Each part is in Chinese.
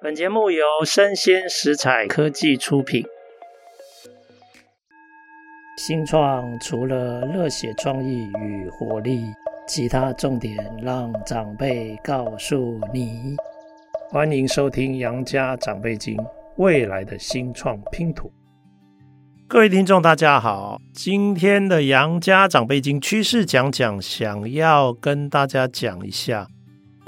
本节目由生鲜食材科技出品。新创除了热血创意与活力，其他重点让长辈告诉你。欢迎收听《杨家长辈经》，未来的新创拼图。各位听众，大家好，今天的《杨家长辈经》趋势讲讲，想要跟大家讲一下。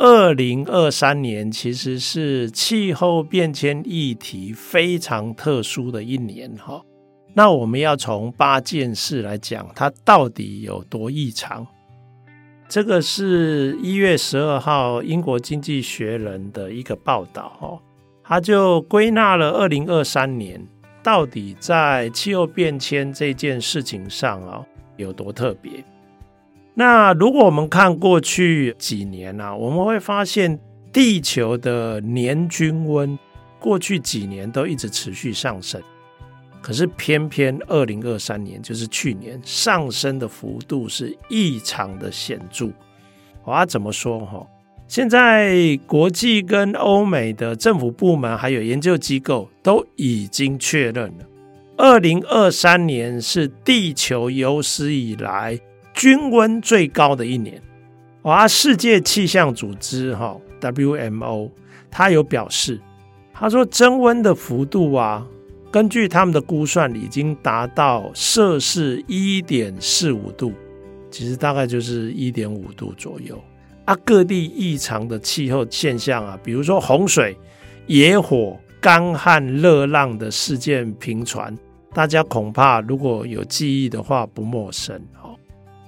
二零二三年其实是气候变迁议题非常特殊的一年哈。那我们要从八件事来讲，它到底有多异常？这个是一月十二号英国经济学人的一个报道哈，他就归纳了二零二三年到底在气候变迁这件事情上啊有多特别。那如果我们看过去几年啊，我们会发现地球的年均温过去几年都一直持续上升，可是偏偏二零二三年就是去年上升的幅度是异常的显著。我要怎么说哈？现在国际跟欧美的政府部门还有研究机构都已经确认了，二零二三年是地球有史以来。均温最高的一年，啊，世界气象组织哈 WMO，他有表示，他说增温的幅度啊，根据他们的估算，已经达到摄氏一点四五度，其实大概就是一点五度左右啊。各地异常的气候现象啊，比如说洪水、野火、干旱、热浪的事件频传，大家恐怕如果有记忆的话，不陌生。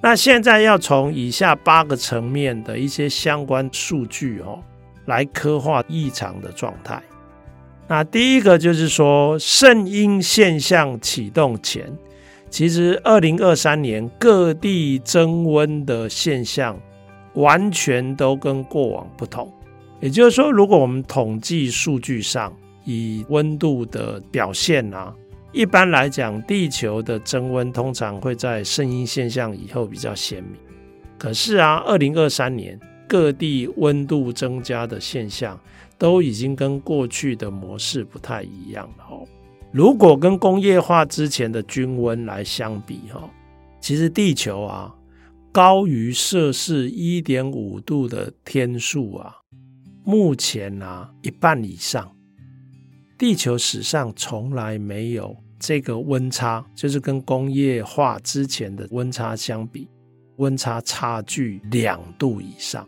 那现在要从以下八个层面的一些相关数据哦，来刻画异常的状态。那第一个就是说，圣婴现象启动前，其实二零二三年各地增温的现象完全都跟过往不同。也就是说，如果我们统计数据上以温度的表现啊。一般来讲，地球的增温通常会在圣婴现象以后比较鲜明。可是啊，二零二三年各地温度增加的现象都已经跟过去的模式不太一样了哦。如果跟工业化之前的均温来相比哈，其实地球啊高于摄氏一点五度的天数啊，目前啊一半以上。地球史上从来没有这个温差，就是跟工业化之前的温差相比，温差差距两度以上。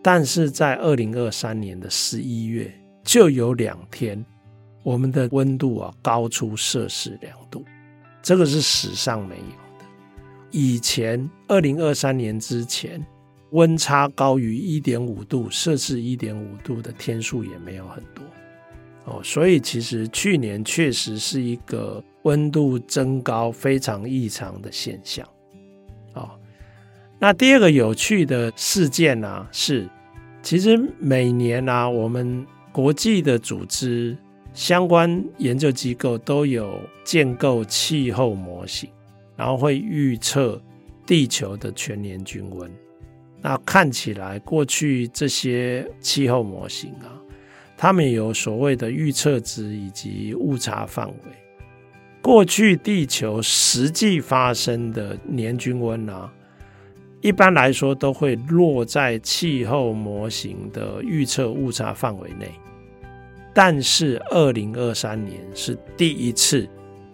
但是在二零二三年的十一月，就有两天，我们的温度啊高出摄氏两度，这个是史上没有的。以前二零二三年之前，温差高于一点五度，摄氏一点五度的天数也没有很多。哦，所以其实去年确实是一个温度增高非常异常的现象。哦，那第二个有趣的事件呢，是其实每年啊，我们国际的组织相关研究机构都有建构气候模型，然后会预测地球的全年均温。那看起来过去这些气候模型啊。他们有所谓的预测值以及误差范围。过去地球实际发生的年均温啊，一般来说都会落在气候模型的预测误差范围内。但是二零二三年是第一次，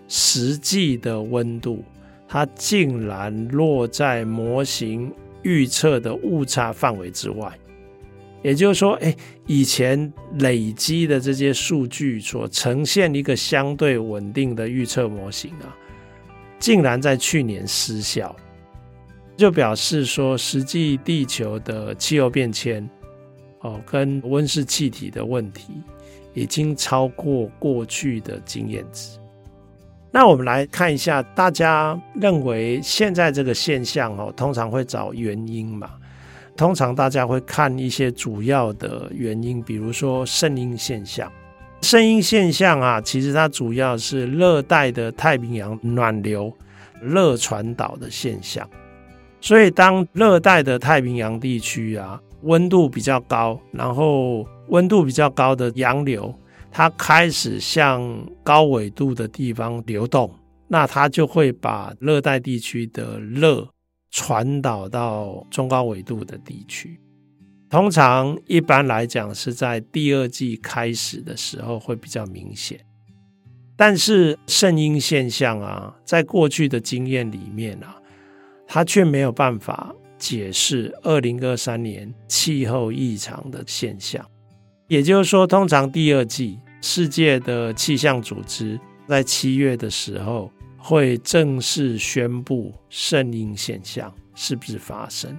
实际的温度它竟然落在模型预测的误差范围之外。也就是说，哎，以前累积的这些数据所呈现一个相对稳定的预测模型啊，竟然在去年失效，就表示说，实际地球的气候变迁哦，跟温室气体的问题已经超过过去的经验值。那我们来看一下，大家认为现在这个现象哦，通常会找原因嘛？通常大家会看一些主要的原因，比如说圣婴现象。圣婴现象啊，其实它主要是热带的太平洋暖流热传导的现象。所以当热带的太平洋地区啊温度比较高，然后温度比较高的洋流，它开始向高纬度的地方流动，那它就会把热带地区的热传导到中高纬度的地区。通常一般来讲是在第二季开始的时候会比较明显，但是圣婴现象啊，在过去的经验里面啊，它却没有办法解释二零二三年气候异常的现象。也就是说，通常第二季。世界的气象组织在七月的时候会正式宣布圣婴现象是不是发生。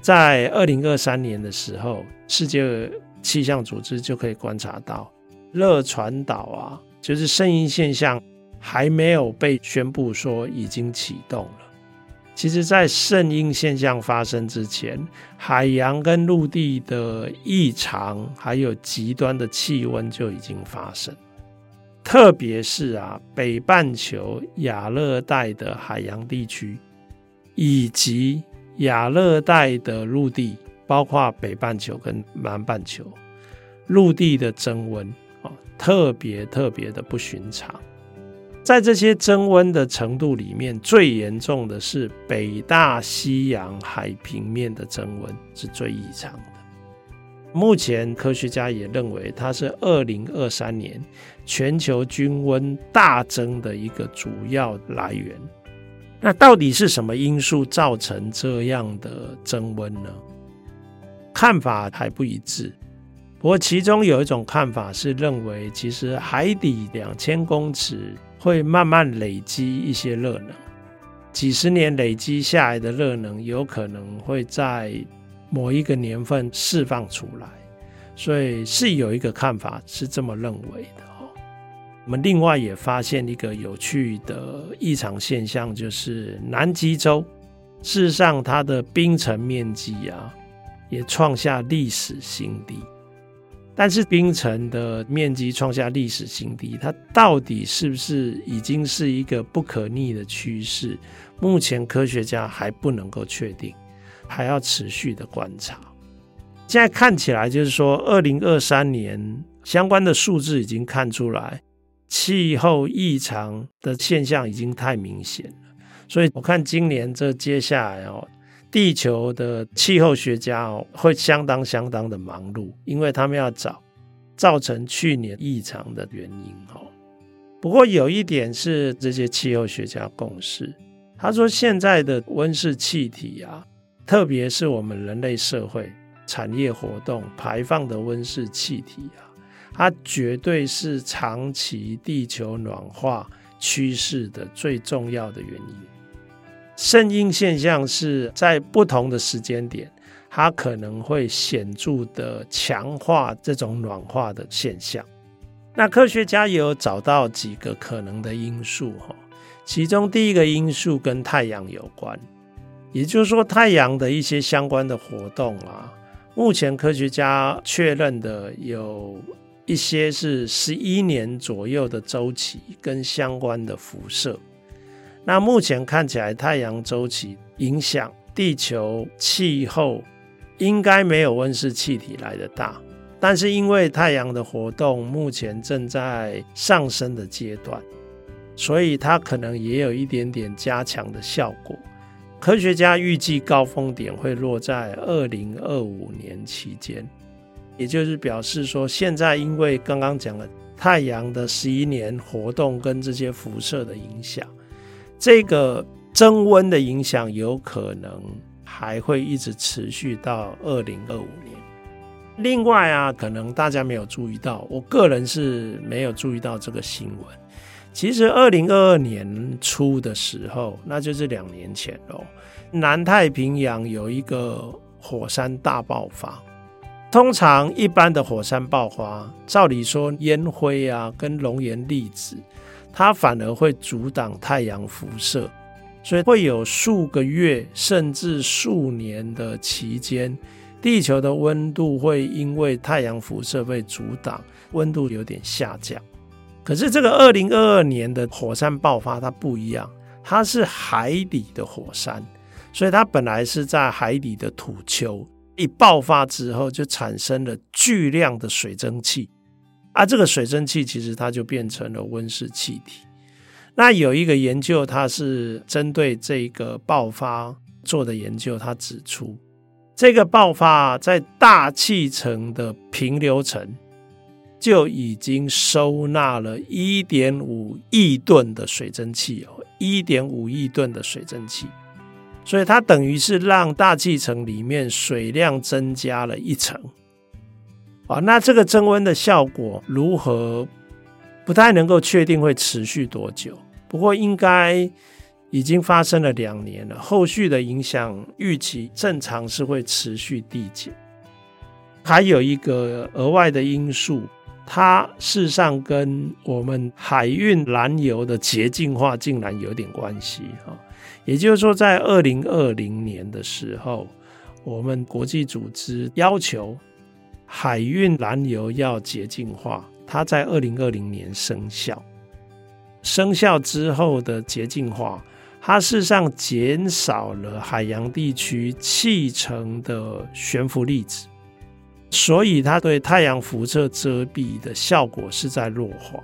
在二零二三年的时候，世界气象组织就可以观察到热传导啊，就是圣婴现象还没有被宣布说已经启动了。其实，在圣婴现象发生之前，海洋跟陆地的异常，还有极端的气温就已经发生。特别是啊，北半球亚热带的海洋地区，以及亚热带的陆地，包括北半球跟南半球，陆地的增温啊，特别特别的不寻常。在这些增温的程度里面，最严重的是北大西洋海平面的增温是最异常的。目前科学家也认为，它是二零二三年全球均温大增的一个主要来源。那到底是什么因素造成这样的增温呢？看法还不一致。不过其中有一种看法是认为，其实海底两千公尺。会慢慢累积一些热能，几十年累积下来的热能，有可能会在某一个年份释放出来，所以是有一个看法是这么认为的。我们另外也发现一个有趣的异常现象，就是南极洲，事实上它的冰层面积啊，也创下历史新低。但是冰层的面积创下历史新低，它到底是不是已经是一个不可逆的趋势？目前科学家还不能够确定，还要持续的观察。现在看起来就是说，二零二三年相关的数字已经看出来，气候异常的现象已经太明显了。所以我看今年这接下来哦。地球的气候学家哦，会相当相当的忙碌，因为他们要找造成去年异常的原因哦。不过有一点是这些气候学家共识，他说现在的温室气体啊，特别是我们人类社会产业活动排放的温室气体啊，它绝对是长期地球暖化趋势的最重要的原因。圣婴现象是在不同的时间点，它可能会显著的强化这种暖化的现象。那科学家也有找到几个可能的因素哈，其中第一个因素跟太阳有关，也就是说太阳的一些相关的活动啊，目前科学家确认的有一些是十一年左右的周期跟相关的辐射。那目前看起来，太阳周期影响地球气候应该没有温室气体来得大，但是因为太阳的活动目前正在上升的阶段，所以它可能也有一点点加强的效果。科学家预计高峰点会落在二零二五年期间，也就是表示说，现在因为刚刚讲了太阳的十一年活动跟这些辐射的影响。这个增温的影响有可能还会一直持续到二零二五年。另外啊，可能大家没有注意到，我个人是没有注意到这个新闻。其实二零二二年初的时候，那就是两年前喽，南太平洋有一个火山大爆发。通常一般的火山爆发，照理说烟灰啊跟熔岩粒子。它反而会阻挡太阳辐射，所以会有数个月甚至数年的期间，地球的温度会因为太阳辐射被阻挡，温度有点下降。可是这个二零二二年的火山爆发它不一样，它是海底的火山，所以它本来是在海底的土丘，一爆发之后，就产生了巨量的水蒸气，啊，这个水蒸气其实它就变成了温室气体。那有一个研究，它是针对这个爆发做的研究，它指出，这个爆发在大气层的平流层就已经收纳了一点五亿吨的水蒸气哦，一点五亿吨的水蒸气，所以它等于是让大气层里面水量增加了一层。啊，那这个增温的效果如何？不太能够确定会持续多久。不过应该已经发生了两年了，后续的影响预期正常是会持续递减。还有一个额外的因素，它事实上跟我们海运燃油的洁净化竟然有点关系哈。也就是说，在二零二零年的时候，我们国际组织要求海运燃油要洁净化，它在二零二零年生效。生效之后的洁净化，它事实上减少了海洋地区气层的悬浮粒子，所以它对太阳辐射遮蔽的效果是在弱化。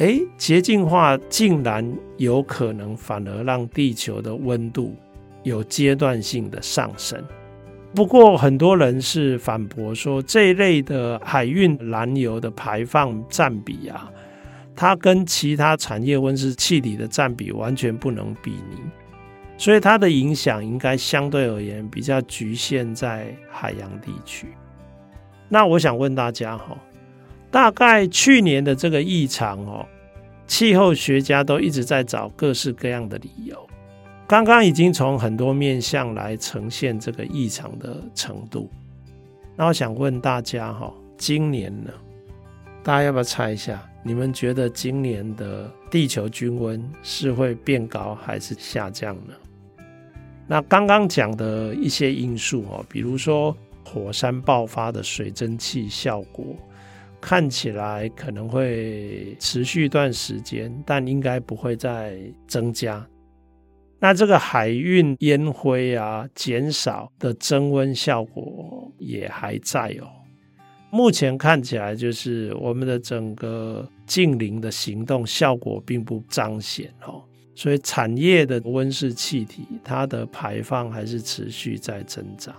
哎，洁净化竟然有可能反而让地球的温度有阶段性的上升。不过很多人是反驳说，这一类的海运燃油的排放占比啊。它跟其他产业温室气体的占比完全不能比拟，所以它的影响应该相对而言比较局限在海洋地区。那我想问大家哈，大概去年的这个异常哦，气候学家都一直在找各式各样的理由。刚刚已经从很多面向来呈现这个异常的程度。那我想问大家哈，今年呢？大家要不要猜一下？你们觉得今年的地球均温是会变高还是下降呢？那刚刚讲的一些因素哦，比如说火山爆发的水蒸气效果，看起来可能会持续一段时间，但应该不会再增加。那这个海运烟灰啊减少的增温效果也还在哦。目前看起来，就是我们的整个近邻的行动效果并不彰显哦，所以产业的温室气体它的排放还是持续在增长。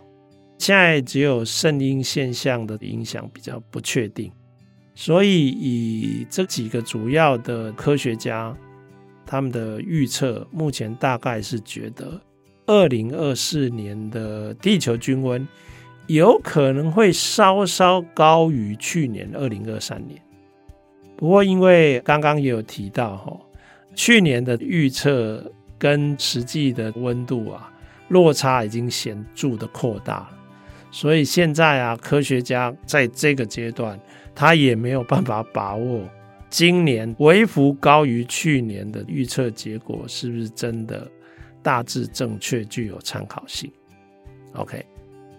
现在只有圣婴现象的影响比较不确定，所以以这几个主要的科学家他们的预测，目前大概是觉得二零二四年的地球均温。有可能会稍稍高于去年二零二三年，不过因为刚刚也有提到哈，去年的预测跟实际的温度啊落差已经显著的扩大了，所以现在啊科学家在这个阶段他也没有办法把握今年微幅高于去年的预测结果是不是真的大致正确，具有参考性。OK。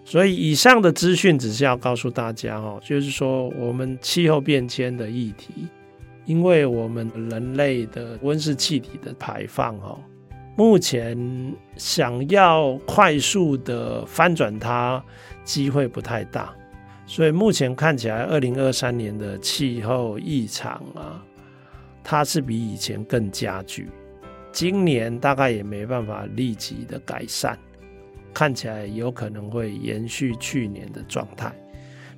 所以以上的资讯只是要告诉大家哦，就是说我们气候变迁的议题，因为我们人类的温室气体的排放哦，目前想要快速的翻转它机会不太大，所以目前看起来，二零二三年的气候异常啊，它是比以前更加剧，今年大概也没办法立即的改善。看起来有可能会延续去年的状态，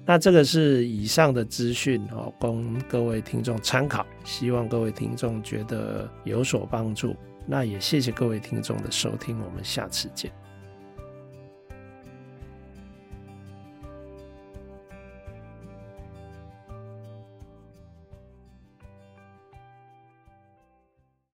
那这个是以上的资讯哦，供各位听众参考，希望各位听众觉得有所帮助。那也谢谢各位听众的收听，我们下次见。